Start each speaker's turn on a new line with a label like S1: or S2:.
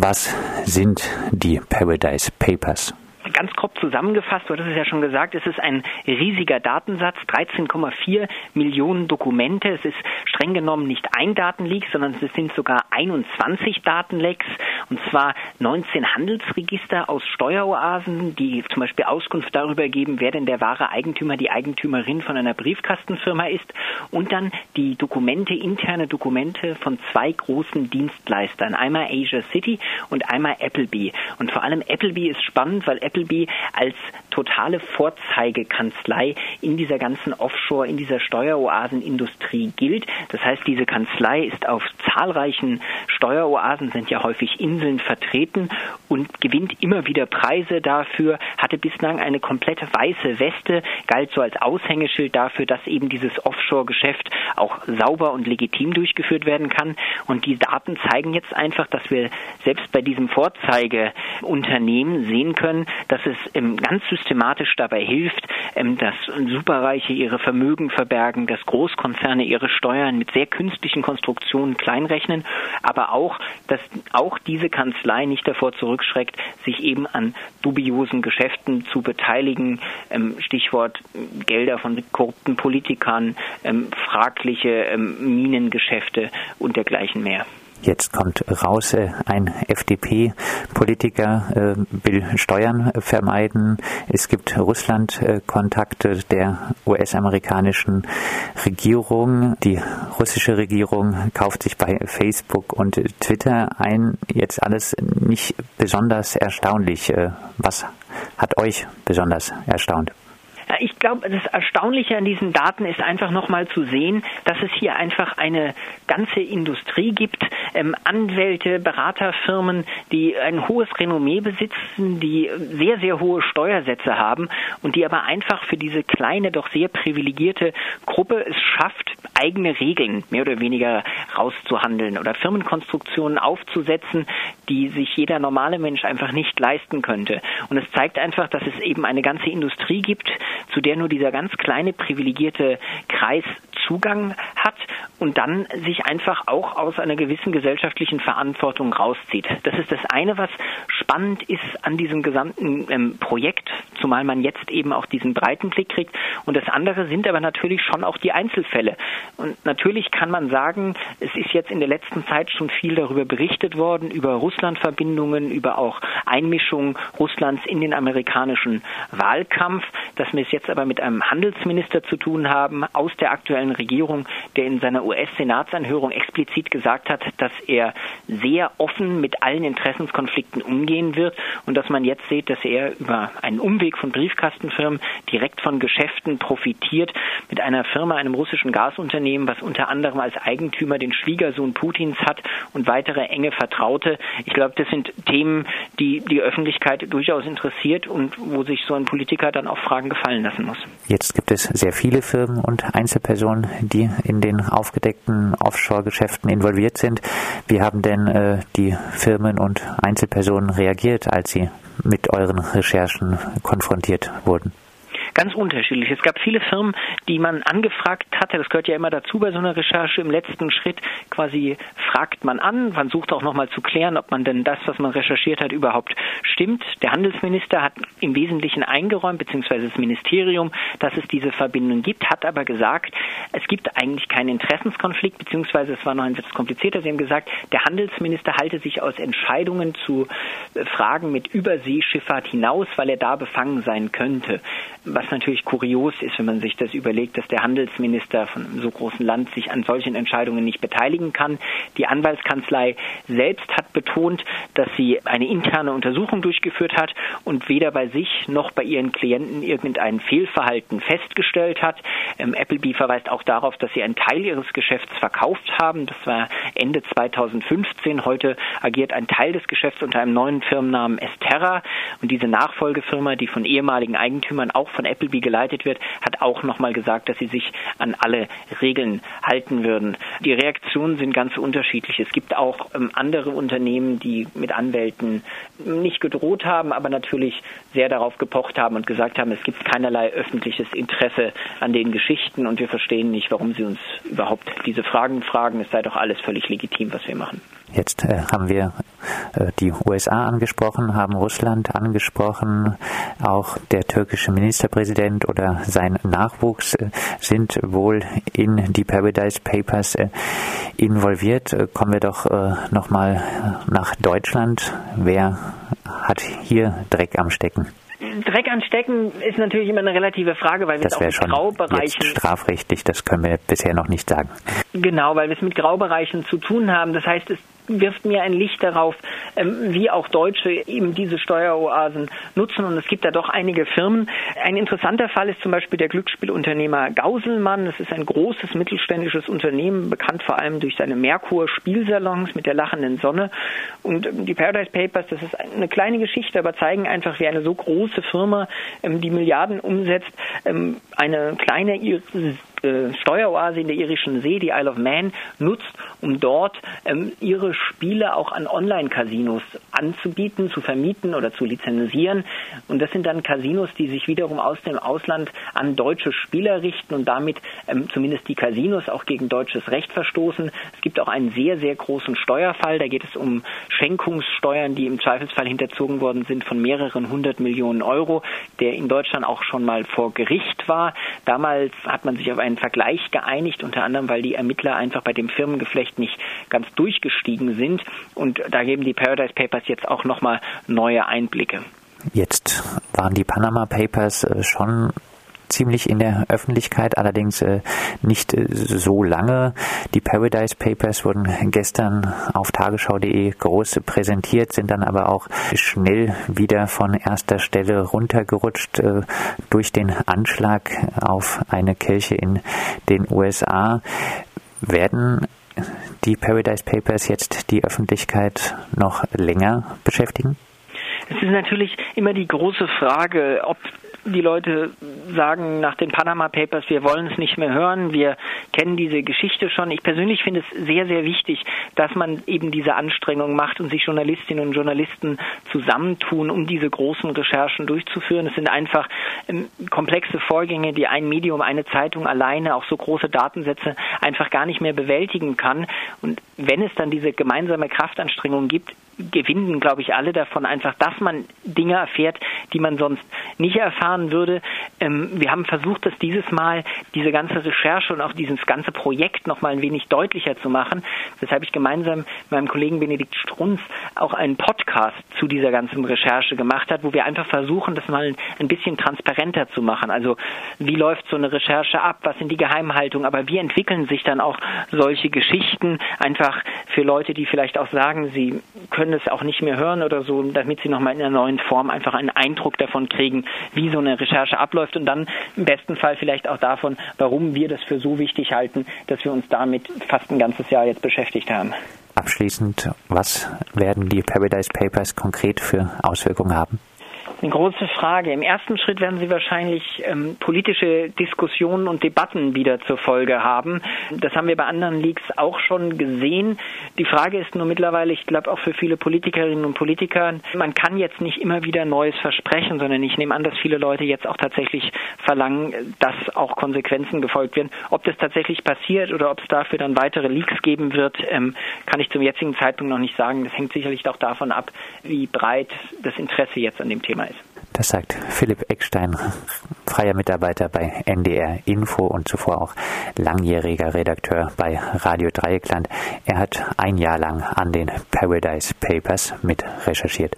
S1: Was sind die Paradise Papers?
S2: Ganz grob zusammengefasst, du hattest es ja schon gesagt, es ist ein riesiger Datensatz, 13,4 Millionen Dokumente. Es ist streng genommen nicht ein Datenleak, sondern es sind sogar 21 Datenlecks, und zwar 19 Handelsregister aus Steueroasen, die zum Beispiel Auskunft darüber geben, wer denn der wahre Eigentümer, die Eigentümerin von einer Briefkastenfirma ist, und dann die Dokumente, interne Dokumente von zwei großen Dienstleistern, einmal Asia City und einmal Appleby. Und vor allem Appleby ist spannend, weil Appleby als totale Vorzeigekanzlei in dieser ganzen Offshore, in dieser Steueroasenindustrie gilt. Das heißt, diese Kanzlei ist auf zahlreichen Steueroasen, sind ja häufig Inseln vertreten und gewinnt immer wieder Preise dafür, hatte bislang eine komplette weiße Weste, galt so als Aushängeschild dafür, dass eben dieses Offshore-Geschäft auch sauber und legitim durchgeführt werden kann. Und die Daten zeigen jetzt einfach, dass wir selbst bei diesem Vorzeigeunternehmen sehen können, dass es ganz systematisch dabei hilft, dass Superreiche ihre Vermögen verbergen, dass Großkonzerne ihre Steuern mit sehr künstlichen Konstruktionen kleinrechnen, aber auch, dass auch diese Kanzlei nicht davor zurückschreckt, sich eben an dubiosen Geschäften zu beteiligen. Stichwort Gelder von korrupten Politikern, fragliche Minengeschäfte und dergleichen mehr.
S1: Jetzt kommt raus, äh, ein FDP-Politiker äh, will Steuern vermeiden. Es gibt Russland-Kontakte der US-amerikanischen Regierung. Die russische Regierung kauft sich bei Facebook und Twitter ein. Jetzt alles nicht besonders erstaunlich. Äh, was hat euch besonders erstaunt?
S2: Ich glaube, das Erstaunliche an diesen Daten ist einfach nochmal zu sehen, dass es hier einfach eine ganze Industrie gibt, ähm, Anwälte, Beraterfirmen, die ein hohes Renommee besitzen, die sehr, sehr hohe Steuersätze haben und die aber einfach für diese kleine, doch sehr privilegierte Gruppe es schafft, eigene Regeln mehr oder weniger rauszuhandeln oder Firmenkonstruktionen aufzusetzen, die sich jeder normale Mensch einfach nicht leisten könnte. Und es zeigt einfach, dass es eben eine ganze Industrie gibt, zu der nur dieser ganz kleine privilegierte Kreis Zugang hat und dann sich einfach auch aus einer gewissen gesellschaftlichen Verantwortung rauszieht. Das ist das eine, was spannend ist an diesem gesamten ähm, Projekt, zumal man jetzt eben auch diesen breiten Blick kriegt. Und das andere sind aber natürlich schon auch die Einzelfälle. Und natürlich kann man sagen, es ist jetzt in der letzten Zeit schon viel darüber berichtet worden, über Russlandverbindungen, über auch Einmischung Russlands in den amerikanischen Wahlkampf, dass wir es jetzt aber mit einem Handelsminister zu tun haben aus der aktuellen Regierung, der in seiner US-Senatsanhörung explizit gesagt hat, dass er sehr offen mit allen Interessenskonflikten umgehen wird und dass man jetzt sieht, dass er über einen Umweg von Briefkastenfirmen direkt von Geschäften profitiert mit einer Firma, einem russischen Gasunternehmen, was unter anderem als Eigentümer den Schwiegersohn Putins hat und weitere enge Vertraute. Ich glaube, das sind Themen, die die Öffentlichkeit durchaus interessiert und wo sich so ein Politiker dann auch Fragen gefallen lassen muss.
S1: Jetzt gibt es sehr viele Firmen und Einzelpersonen, die in den aufgedeckten Offshore-Geschäften involviert sind. Wie haben denn äh, die Firmen und Einzelpersonen reagiert, als sie mit euren Recherchen konfrontiert wurden?
S2: Ganz unterschiedlich. Es gab viele Firmen, die man angefragt hatte. Das gehört ja immer dazu bei so einer Recherche. Im letzten Schritt quasi fragt man an. Man sucht auch nochmal zu klären, ob man denn das, was man recherchiert hat, überhaupt stimmt. Der Handelsminister hat im Wesentlichen eingeräumt, beziehungsweise das Ministerium, dass es diese Verbindung gibt, hat aber gesagt, es gibt eigentlich keinen Interessenskonflikt, beziehungsweise es war noch ein etwas komplizierter. Sie haben gesagt, der Handelsminister halte sich aus Entscheidungen zu äh, Fragen mit Überseeschifffahrt hinaus, weil er da befangen sein könnte. Was natürlich kurios ist, wenn man sich das überlegt, dass der Handelsminister von einem so großen Land sich an solchen Entscheidungen nicht beteiligen kann. Die Anwaltskanzlei selbst hat betont, dass sie eine interne Untersuchung durchgeführt hat und weder bei sich noch bei ihren Klienten irgendein Fehlverhalten festgestellt hat. Ähm, Appleby verweist auch darauf, dass sie einen Teil ihres Geschäfts verkauft haben. Das war Ende 2015. Heute agiert ein Teil des Geschäfts unter einem neuen Firmennamen Esterra und diese Nachfolgefirma, die von ehemaligen Eigentümern auch von Appleby geleitet wird, hat auch nochmal gesagt, dass sie sich an alle Regeln halten würden. Die Reaktionen sind ganz unterschiedlich. Es gibt auch ähm, andere Unternehmen, die mit Anwälten nicht gedroht haben, aber natürlich sehr darauf gepocht haben und gesagt haben, es gibt keinerlei öffentliches Interesse an den Geschichten und wir verstehen nicht, warum sie uns überhaupt diese Fragen fragen. Es sei doch alles völlig legitim, was wir machen.
S1: Jetzt äh, haben wir äh, die USA angesprochen, haben Russland angesprochen, auch der türkische Ministerpräsident oder sein Nachwuchs äh, sind wohl in die Paradise Papers äh, involviert. Äh, kommen wir doch äh, nochmal nach Deutschland. Wer hat hier Dreck am Stecken?
S2: Dreck anstecken ist natürlich immer eine relative Frage, weil wir
S1: das
S2: es auch mit
S1: schon
S2: Graubereichen.
S1: strafrechtlich, das können wir bisher noch nicht sagen.
S2: Genau, weil wir es mit Graubereichen zu tun haben. Das heißt, es wirft mir ein Licht darauf, ähm, wie auch Deutsche eben diese Steueroasen nutzen. Und es gibt da doch einige Firmen. Ein interessanter Fall ist zum Beispiel der Glücksspielunternehmer Gauselmann. Das ist ein großes mittelständisches Unternehmen, bekannt vor allem durch seine Merkur-Spielsalons mit der lachenden Sonne. Und ähm, die Paradise Papers, das ist eine kleine Geschichte, aber zeigen einfach, wie eine so große Firma, ähm, die Milliarden umsetzt, eine kleine äh, Steueroase in der irischen See, die Isle of Man, nutzt, um dort ähm, ihre Spiele auch an Online-Casinos anzubieten, zu vermieten oder zu lizenzieren. Und das sind dann Casinos, die sich wiederum aus dem Ausland an deutsche Spieler richten und damit ähm, zumindest die Casinos auch gegen deutsches Recht verstoßen. Es gibt auch einen sehr, sehr großen Steuerfall. Da geht es um Schenkungssteuern, die im Zweifelsfall hinterzogen worden sind von mehreren hundert Millionen Euro, der in Deutschland auch schon mal vor Gericht war. Damals hat man sich auf einen Vergleich geeinigt, unter anderem, weil die Ermittler einfach bei dem Firmengeflecht nicht ganz durchgestiegen sind. Und da geben die Paradise Papers jetzt auch nochmal neue Einblicke.
S1: Jetzt waren die Panama Papers äh, schon ziemlich in der Öffentlichkeit, allerdings äh, nicht äh, so lange. Die Paradise Papers wurden gestern auf tagesschau.de groß präsentiert, sind dann aber auch schnell wieder von erster Stelle runtergerutscht äh, durch den Anschlag auf eine Kirche in den USA. Werden die Paradise Papers jetzt die Öffentlichkeit noch länger beschäftigen?
S2: Es ist natürlich immer die große Frage, ob die Leute sagen nach den Panama Papers, wir wollen es nicht mehr hören, wir kennen diese Geschichte schon. Ich persönlich finde es sehr, sehr wichtig, dass man eben diese Anstrengung macht und sich Journalistinnen und Journalisten zusammentun, um diese großen Recherchen durchzuführen. Es sind einfach ähm, komplexe Vorgänge, die ein Medium, eine Zeitung alleine, auch so große Datensätze einfach gar nicht mehr bewältigen kann. Und wenn es dann diese gemeinsame Kraftanstrengung gibt, gewinnen, glaube ich, alle davon einfach, dass man Dinge erfährt, die man sonst nicht erfahren würde. Ähm, wir haben versucht, das dieses Mal, diese ganze Recherche und auch dieses ganze Projekt noch mal ein wenig deutlicher zu machen. Weshalb ich gemeinsam mit meinem Kollegen Benedikt Strunz auch einen Podcast zu dieser ganzen Recherche gemacht hat, wo wir einfach versuchen, das mal ein bisschen transparenter zu machen. Also wie läuft so eine Recherche ab? Was sind die Geheimhaltungen? Aber wie entwickeln sich dann auch solche Geschichten einfach für Leute, die vielleicht auch sagen, sie können es auch nicht mehr hören oder so, damit sie nochmal in einer neuen Form einfach einen Eindruck davon kriegen, wie so eine Recherche abläuft und dann im besten Fall vielleicht auch davon, warum wir das für so wichtig halten, dass wir uns damit fast ein ganzes Jahr jetzt beschäftigt haben.
S1: Abschließend, was werden die Paradise Papers konkret für Auswirkungen haben?
S2: Eine große Frage. Im ersten Schritt werden Sie wahrscheinlich ähm, politische Diskussionen und Debatten wieder zur Folge haben. Das haben wir bei anderen Leaks auch schon gesehen. Die Frage ist nur mittlerweile, ich glaube auch für viele Politikerinnen und Politiker, man kann jetzt nicht immer wieder Neues versprechen, sondern ich nehme an, dass viele Leute jetzt auch tatsächlich verlangen, dass auch Konsequenzen gefolgt werden. Ob das tatsächlich passiert oder ob es dafür dann weitere Leaks geben wird, ähm, kann ich zum jetzigen Zeitpunkt noch nicht sagen. Das hängt sicherlich auch davon ab, wie breit das Interesse jetzt an dem Thema ist.
S1: Das sagt Philipp Eckstein, freier Mitarbeiter bei NDR Info und zuvor auch langjähriger Redakteur bei Radio Dreieckland. Er hat ein Jahr lang an den Paradise Papers mit recherchiert.